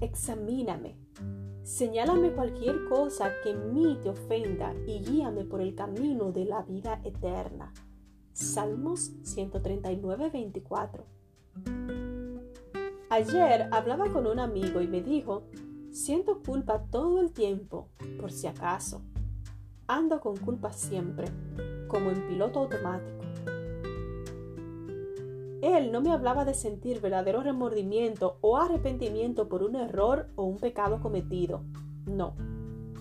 examíname. Señálame cualquier cosa que en mí te ofenda y guíame por el camino de la vida eterna. Salmos 139, 24. Ayer hablaba con un amigo y me dijo, siento culpa todo el tiempo, por si acaso. Ando con culpa siempre, como en piloto automático. Él no me hablaba de sentir verdadero remordimiento o arrepentimiento por un error o un pecado cometido. No.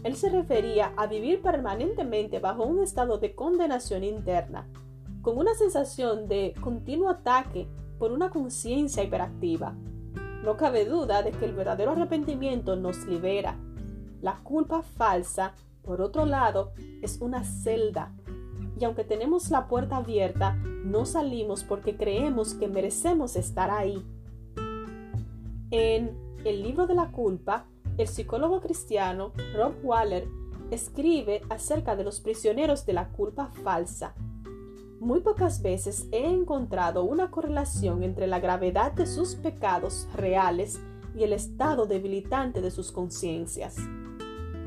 Él se refería a vivir permanentemente bajo un estado de condenación interna, con una sensación de continuo ataque por una conciencia hiperactiva. No cabe duda de que el verdadero arrepentimiento nos libera. La culpa falsa, por otro lado, es una celda y aunque tenemos la puerta abierta, no salimos porque creemos que merecemos estar ahí. En El libro de la culpa, el psicólogo cristiano Rob Waller escribe acerca de los prisioneros de la culpa falsa. Muy pocas veces he encontrado una correlación entre la gravedad de sus pecados reales y el estado debilitante de sus conciencias.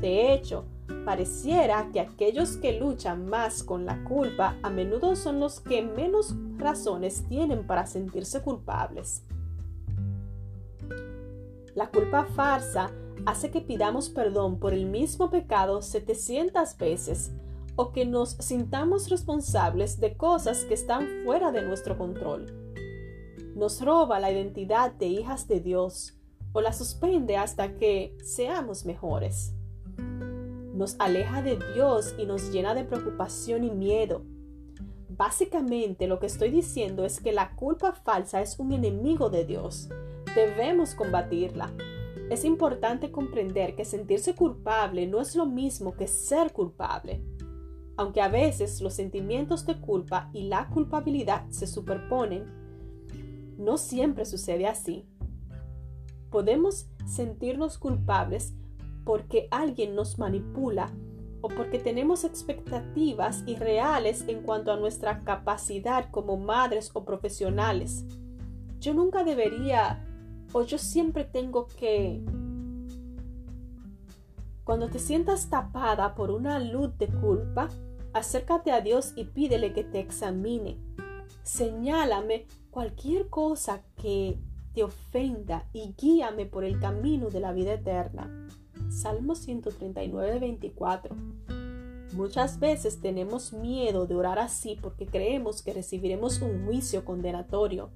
De hecho, Pareciera que aquellos que luchan más con la culpa a menudo son los que menos razones tienen para sentirse culpables. La culpa farsa hace que pidamos perdón por el mismo pecado 700 veces o que nos sintamos responsables de cosas que están fuera de nuestro control. Nos roba la identidad de hijas de Dios o la suspende hasta que seamos mejores nos aleja de Dios y nos llena de preocupación y miedo. Básicamente lo que estoy diciendo es que la culpa falsa es un enemigo de Dios. Debemos combatirla. Es importante comprender que sentirse culpable no es lo mismo que ser culpable. Aunque a veces los sentimientos de culpa y la culpabilidad se superponen, no siempre sucede así. Podemos sentirnos culpables porque alguien nos manipula o porque tenemos expectativas irreales en cuanto a nuestra capacidad como madres o profesionales. Yo nunca debería o yo siempre tengo que... Cuando te sientas tapada por una luz de culpa, acércate a Dios y pídele que te examine. Señálame cualquier cosa que te ofenda y guíame por el camino de la vida eterna. Salmo 139, 24. Muchas veces tenemos miedo de orar así porque creemos que recibiremos un juicio condenatorio.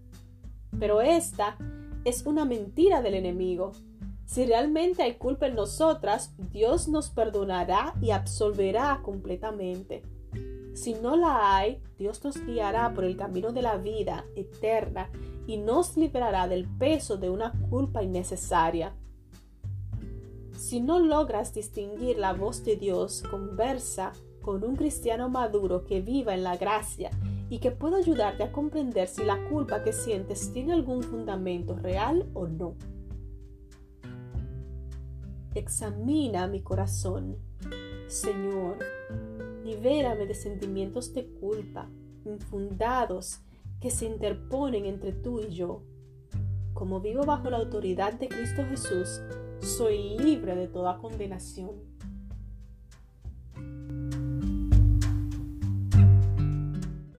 Pero esta es una mentira del enemigo. Si realmente hay culpa en nosotras, Dios nos perdonará y absolverá completamente. Si no la hay, Dios nos guiará por el camino de la vida eterna y nos liberará del peso de una culpa innecesaria. Si no logras distinguir la voz de Dios, conversa con un cristiano maduro que viva en la gracia y que pueda ayudarte a comprender si la culpa que sientes tiene algún fundamento real o no. Examina mi corazón. Señor, libérame de sentimientos de culpa, infundados, que se interponen entre tú y yo. Como vivo bajo la autoridad de Cristo Jesús, soy libre de toda condenación.